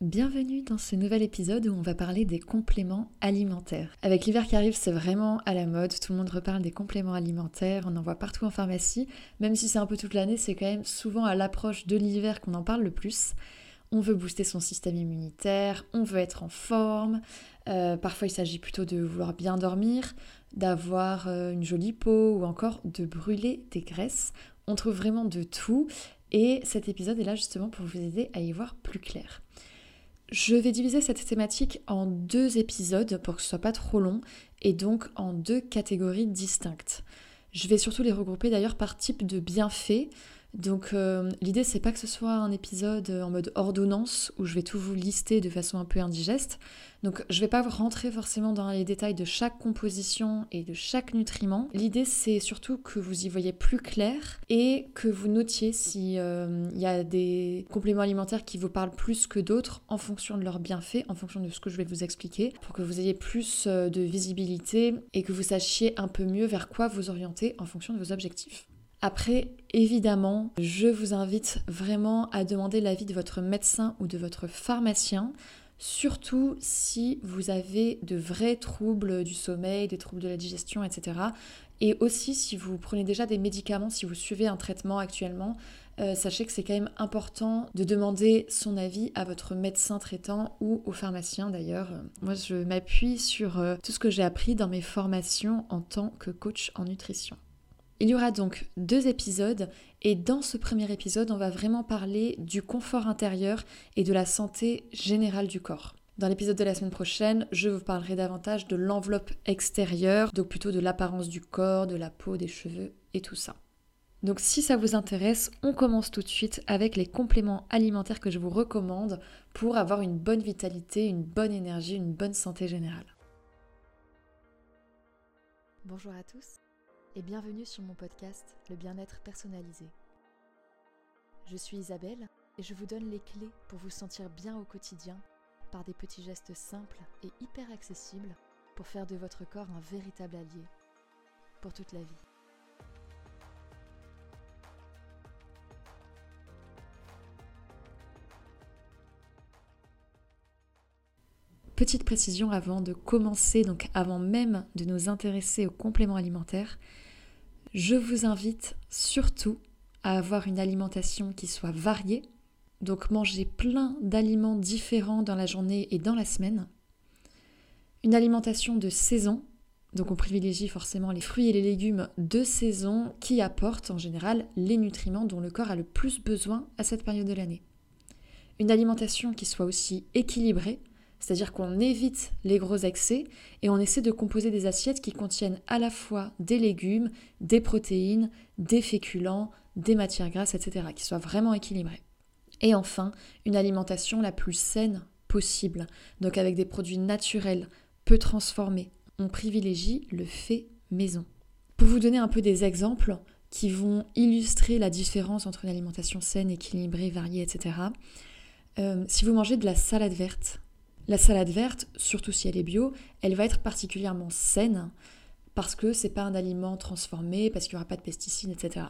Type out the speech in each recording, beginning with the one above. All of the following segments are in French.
Bienvenue dans ce nouvel épisode où on va parler des compléments alimentaires. Avec l'hiver qui arrive, c'est vraiment à la mode, tout le monde reparle des compléments alimentaires, on en voit partout en pharmacie, même si c'est un peu toute l'année, c'est quand même souvent à l'approche de l'hiver qu'on en parle le plus. On veut booster son système immunitaire, on veut être en forme, euh, parfois il s'agit plutôt de vouloir bien dormir, d'avoir euh, une jolie peau ou encore de brûler des graisses. On trouve vraiment de tout et cet épisode est là justement pour vous aider à y voir plus clair. Je vais diviser cette thématique en deux épisodes pour que ce soit pas trop long et donc en deux catégories distinctes. Je vais surtout les regrouper d'ailleurs par type de bienfaits. Donc euh, l'idée c'est pas que ce soit un épisode en mode ordonnance où je vais tout vous lister de façon un peu indigeste. Donc je vais pas rentrer forcément dans les détails de chaque composition et de chaque nutriment. L'idée c'est surtout que vous y voyez plus clair et que vous notiez s'il euh, y a des compléments alimentaires qui vous parlent plus que d'autres en fonction de leurs bienfaits, en fonction de ce que je vais vous expliquer, pour que vous ayez plus euh, de visibilité et que vous sachiez un peu mieux vers quoi vous orienter en fonction de vos objectifs. Après, évidemment, je vous invite vraiment à demander l'avis de votre médecin ou de votre pharmacien, surtout si vous avez de vrais troubles du sommeil, des troubles de la digestion, etc. Et aussi si vous prenez déjà des médicaments, si vous suivez un traitement actuellement, euh, sachez que c'est quand même important de demander son avis à votre médecin traitant ou au pharmacien d'ailleurs. Moi, je m'appuie sur euh, tout ce que j'ai appris dans mes formations en tant que coach en nutrition. Il y aura donc deux épisodes et dans ce premier épisode, on va vraiment parler du confort intérieur et de la santé générale du corps. Dans l'épisode de la semaine prochaine, je vous parlerai davantage de l'enveloppe extérieure, donc plutôt de l'apparence du corps, de la peau, des cheveux et tout ça. Donc si ça vous intéresse, on commence tout de suite avec les compléments alimentaires que je vous recommande pour avoir une bonne vitalité, une bonne énergie, une bonne santé générale. Bonjour à tous et bienvenue sur mon podcast Le bien-être personnalisé. Je suis Isabelle et je vous donne les clés pour vous sentir bien au quotidien par des petits gestes simples et hyper accessibles pour faire de votre corps un véritable allié pour toute la vie. Petite précision avant de commencer, donc avant même de nous intéresser aux compléments alimentaires, je vous invite surtout à avoir une alimentation qui soit variée, donc manger plein d'aliments différents dans la journée et dans la semaine. Une alimentation de saison, donc on privilégie forcément les fruits et les légumes de saison qui apportent en général les nutriments dont le corps a le plus besoin à cette période de l'année. Une alimentation qui soit aussi équilibrée, c'est-à-dire qu'on évite les gros excès et on essaie de composer des assiettes qui contiennent à la fois des légumes, des protéines, des féculents, des matières grasses, etc., qui soient vraiment équilibrées. Et enfin, une alimentation la plus saine possible, donc avec des produits naturels, peu transformés. On privilégie le fait maison. Pour vous donner un peu des exemples qui vont illustrer la différence entre une alimentation saine, équilibrée, variée, etc., euh, si vous mangez de la salade verte, la salade verte, surtout si elle est bio, elle va être particulièrement saine parce que c'est pas un aliment transformé, parce qu'il n'y aura pas de pesticides, etc.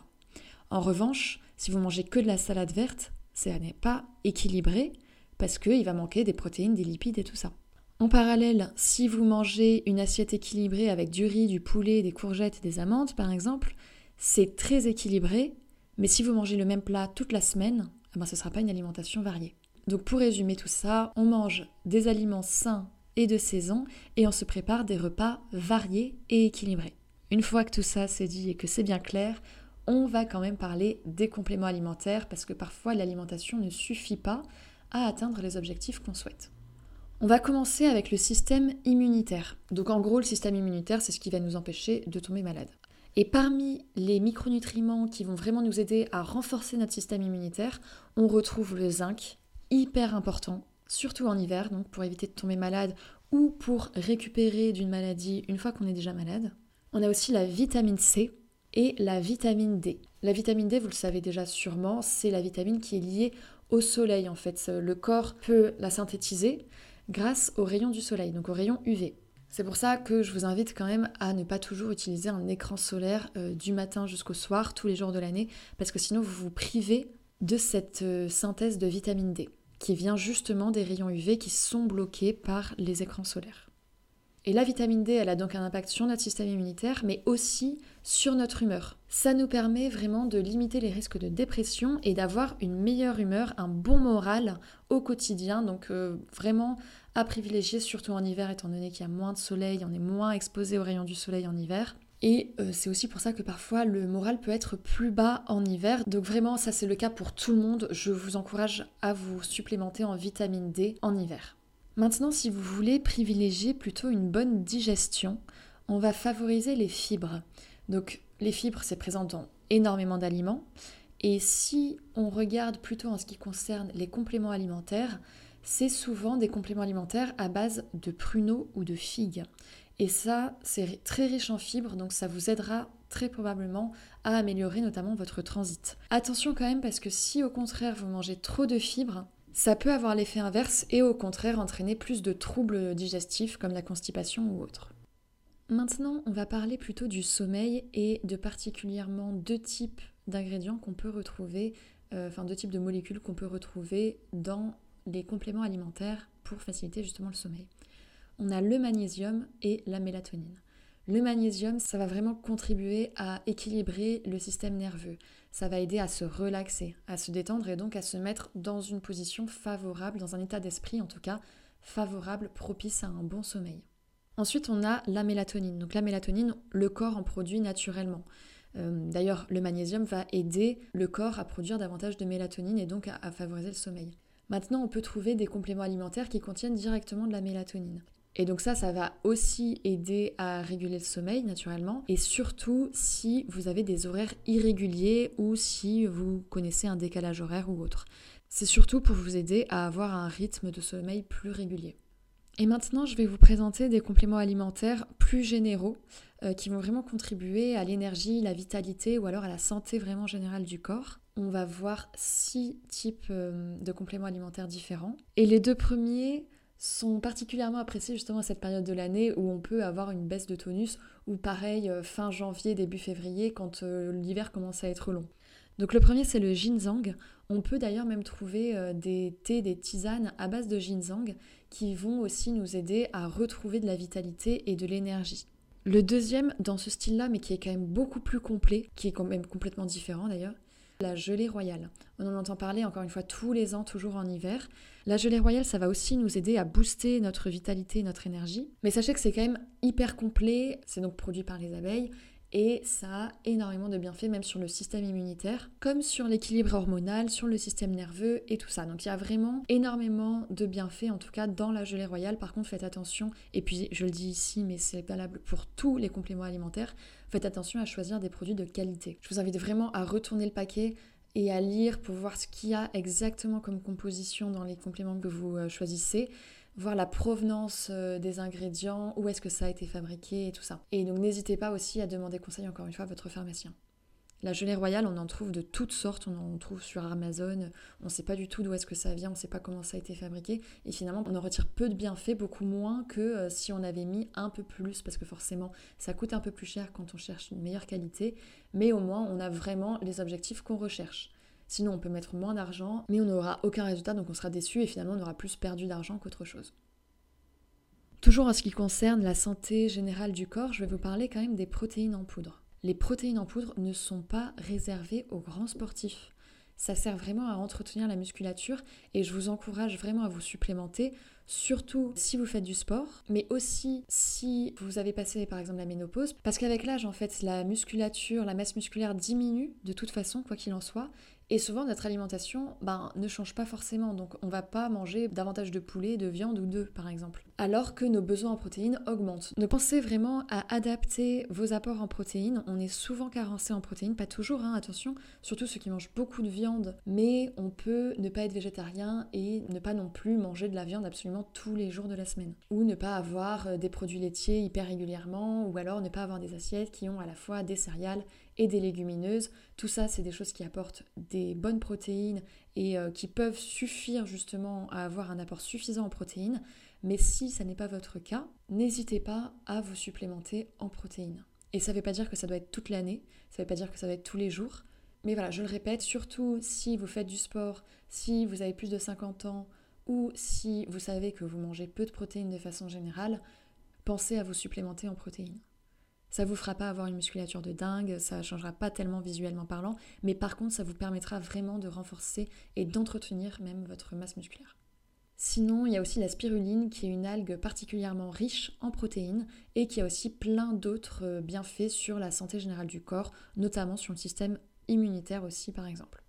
En revanche, si vous mangez que de la salade verte, ça n'est pas équilibré parce qu'il va manquer des protéines, des lipides et tout ça. En parallèle, si vous mangez une assiette équilibrée avec du riz, du poulet, des courgettes et des amandes par exemple, c'est très équilibré, mais si vous mangez le même plat toute la semaine, eh ben, ce ne sera pas une alimentation variée. Donc pour résumer tout ça, on mange des aliments sains et de saison et on se prépare des repas variés et équilibrés. Une fois que tout ça c'est dit et que c'est bien clair, on va quand même parler des compléments alimentaires parce que parfois l'alimentation ne suffit pas à atteindre les objectifs qu'on souhaite. On va commencer avec le système immunitaire. Donc en gros, le système immunitaire, c'est ce qui va nous empêcher de tomber malade. Et parmi les micronutriments qui vont vraiment nous aider à renforcer notre système immunitaire, on retrouve le zinc, hyper important, surtout en hiver, donc pour éviter de tomber malade ou pour récupérer d'une maladie une fois qu'on est déjà malade. On a aussi la vitamine C et la vitamine D. La vitamine D, vous le savez déjà sûrement, c'est la vitamine qui est liée au soleil en fait. Le corps peut la synthétiser grâce aux rayons du soleil, donc aux rayons UV. C'est pour ça que je vous invite quand même à ne pas toujours utiliser un écran solaire euh, du matin jusqu'au soir, tous les jours de l'année, parce que sinon vous vous privez de cette euh, synthèse de vitamine D. qui vient justement des rayons UV qui sont bloqués par les écrans solaires. Et la vitamine D, elle a donc un impact sur notre système immunitaire, mais aussi sur notre humeur. Ça nous permet vraiment de limiter les risques de dépression et d'avoir une meilleure humeur, un bon moral au quotidien. Donc euh, vraiment à privilégier, surtout en hiver, étant donné qu'il y a moins de soleil, on est moins exposé aux rayons du soleil en hiver. Et euh, c'est aussi pour ça que parfois le moral peut être plus bas en hiver. Donc vraiment, ça c'est le cas pour tout le monde. Je vous encourage à vous supplémenter en vitamine D en hiver. Maintenant, si vous voulez privilégier plutôt une bonne digestion, on va favoriser les fibres. Donc les fibres, c'est présent dans énormément d'aliments. Et si on regarde plutôt en ce qui concerne les compléments alimentaires, c'est souvent des compléments alimentaires à base de pruneaux ou de figues. Et ça, c'est très riche en fibres, donc ça vous aidera très probablement à améliorer notamment votre transit. Attention quand même parce que si au contraire vous mangez trop de fibres, ça peut avoir l'effet inverse et au contraire entraîner plus de troubles digestifs comme la constipation ou autre. Maintenant, on va parler plutôt du sommeil et de particulièrement deux types d'ingrédients qu'on peut retrouver, euh, enfin deux types de molécules qu'on peut retrouver dans les compléments alimentaires pour faciliter justement le sommeil. On a le magnésium et la mélatonine. Le magnésium, ça va vraiment contribuer à équilibrer le système nerveux. Ça va aider à se relaxer, à se détendre et donc à se mettre dans une position favorable, dans un état d'esprit en tout cas, favorable, propice à un bon sommeil. Ensuite, on a la mélatonine. Donc la mélatonine, le corps en produit naturellement. Euh, d'ailleurs, le magnésium va aider le corps à produire davantage de mélatonine et donc à favoriser le sommeil. Maintenant, on peut trouver des compléments alimentaires qui contiennent directement de la mélatonine. Et donc ça, ça va aussi aider à réguler le sommeil naturellement. Et surtout si vous avez des horaires irréguliers ou si vous connaissez un décalage horaire ou autre. C'est surtout pour vous aider à avoir un rythme de sommeil plus régulier. Et maintenant, je vais vous présenter des compléments alimentaires plus généraux euh, qui vont vraiment contribuer à l'énergie, la vitalité ou alors à la santé vraiment générale du corps. On va voir six types euh, de compléments alimentaires différents. Et les deux premiers sont particulièrement appréciés justement à cette période de l'année où on peut avoir une baisse de tonus ou pareil euh, fin janvier, début février quand euh, l'hiver commence à être long. Donc le premier c'est le ginseng. On peut d'ailleurs même trouver euh, des thés, des tisanes à base de ginseng qui vont aussi nous aider à retrouver de la vitalité et de l'énergie. Le deuxième dans ce style-là mais qui est quand même beaucoup plus complet, qui est quand même complètement différent d'ailleurs, la gelée royale. On en entend parler encore une fois tous les ans, toujours en hiver. La gelée royale, ça va aussi nous aider à booster notre vitalité, notre énergie. Mais sachez que c'est quand même hyper complet. C'est donc produit par les abeilles et ça a énormément de bienfaits même sur le système immunitaire, comme sur l'équilibre hormonal, sur le système nerveux et tout ça. Donc il y a vraiment énormément de bienfaits, en tout cas dans la gelée royale. Par contre, faites attention, et puis je le dis ici, mais c'est valable pour tous les compléments alimentaires, faites attention à choisir des produits de qualité. Je vous invite vraiment à retourner le paquet et à lire pour voir ce qu'il y a exactement comme composition dans les compléments que vous euh, choisissez voir la provenance euh, des ingrédients, où est-ce que ça a été fabriqué et tout ça. Et donc n'hésitez pas aussi à demander conseil encore une fois à votre pharmacien. La gelée royale, on en trouve de toutes sortes, on en trouve sur Amazon, on ne sait pas du tout d'où est-ce que ça vient, on ne sait pas comment ça a été fabriqué, et finalement on en retire peu de bienfaits, beaucoup moins que euh, si on avait mis un peu plus, parce que forcément ça coûte un peu plus cher quand on cherche une meilleure qualité, mais au moins on a vraiment les objectifs qu'on recherche. Sinon, on peut mettre moins d'argent, mais on n'aura aucun résultat, donc on sera déçu et finalement on aura plus perdu d'argent qu'autre chose. Toujours en ce qui concerne la santé générale du corps, je vais vous parler quand même des protéines en poudre. Les protéines en poudre ne sont pas réservées aux grands sportifs. Ça sert vraiment à entretenir la musculature et je vous encourage vraiment à vous supplémenter, surtout si vous faites du sport, mais aussi si vous avez passé par exemple la ménopause, parce qu'avec l'âge en fait la musculature, la masse musculaire diminue de toute façon, quoi qu'il en soit, et souvent, notre alimentation ben, ne change pas forcément. Donc, on va pas manger davantage de poulet, de viande ou d'œufs, par exemple. Alors que nos besoins en protéines augmentent. Ne pensez vraiment à adapter vos apports en protéines. On est souvent carencé en protéines, pas toujours, hein, attention, surtout ceux qui mangent beaucoup de viande. Mais on peut ne pas être végétarien et ne pas non plus manger de la viande absolument tous les jours de la semaine. Ou ne pas avoir euh, des produits laitiers hyper régulièrement, ou alors ne pas avoir des assiettes qui ont à la fois des céréales et des légumineuses. Tout ça, c'est des choses qui apportent des bonnes protéines et euh, qui peuvent suffire justement à avoir un apport suffisant en protéines. Mais si ça n'est pas votre cas, n'hésitez pas à vous supplémenter en protéines. Et ça ne veut pas dire que ça doit être toute l'année, ça ne veut pas dire que ça doit être tous les jours. Mais voilà, je le répète, surtout si vous faites du sport, si vous avez plus de 50 ans, ou si vous savez que vous mangez peu de protéines de façon générale, pensez à vous supplémenter en protéines. Ça vous fera pas avoir une musculature de dingue, ça changera pas tellement visuellement parlant, mais par contre ça vous permettra vraiment de renforcer et d'entretenir même votre masse musculaire. Sinon, il y a aussi la spiruline qui est une algue particulièrement riche en protéines et qui a aussi plein d'autres euh, bienfaits sur la santé générale du corps, notamment sur le système immunitaire aussi par exemple.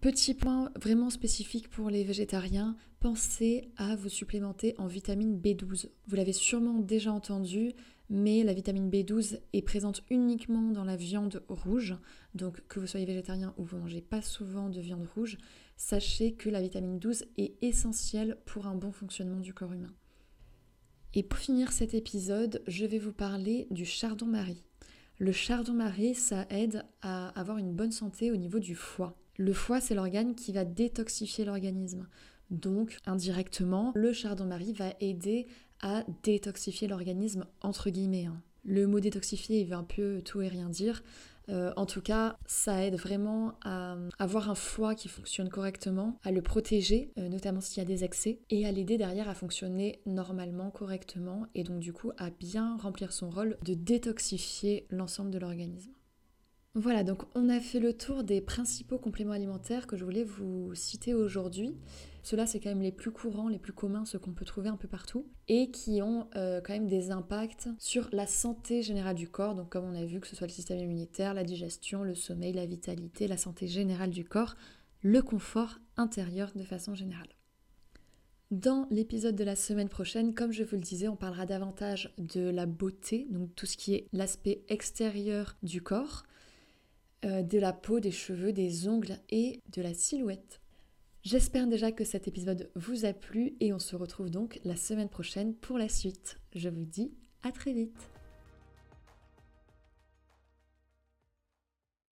Petit point vraiment spécifique pour les végétariens, pensez à vous supplémenter en vitamine B12. Vous l'avez sûrement déjà entendu, mais la vitamine B12 est présente uniquement dans la viande rouge. Donc que vous soyez végétarien ou vous mangez pas souvent de viande rouge, sachez que la vitamine 12 est essentielle pour un bon fonctionnement du corps humain. Et pour finir cet épisode, je vais vous parler du chardon-marie. Le chardon-marie, ça aide à avoir une bonne santé au niveau du foie. Le foie, c'est l'organe qui va détoxifier l'organisme. Donc, indirectement, le chardon-marie va aider détoxifier l'organisme, entre guillemets. Hein. Le mot détoxifier, il veut un peu tout et rien dire. Euh, en tout cas, ça aide vraiment à avoir un foie qui fonctionne correctement, à le protéger, euh, notamment s'il y a des excès, et à l'aider derrière à fonctionner normalement, correctement, et donc du coup à bien remplir son rôle de détoxifier l'ensemble de l'organisme. Voilà, donc on a fait le tour des principaux compléments alimentaires que je voulais vous citer aujourd'hui. Ceux-là, c'est quand même les plus courants, les plus communs, ceux qu'on peut trouver un peu partout, et qui ont euh, quand même des impacts sur la santé générale du corps. Donc comme on a vu, que ce soit le système immunitaire, la digestion, le sommeil, la vitalité, la santé générale du corps, le confort intérieur de façon générale. Dans l'épisode de la semaine prochaine, comme je vous le disais, on parlera davantage de la beauté, donc tout ce qui est l'aspect extérieur du corps, euh, de la peau, des cheveux, des ongles et de la silhouette. J'espère déjà que cet épisode vous a plu et on se retrouve donc la semaine prochaine pour la suite. Je vous dis à très vite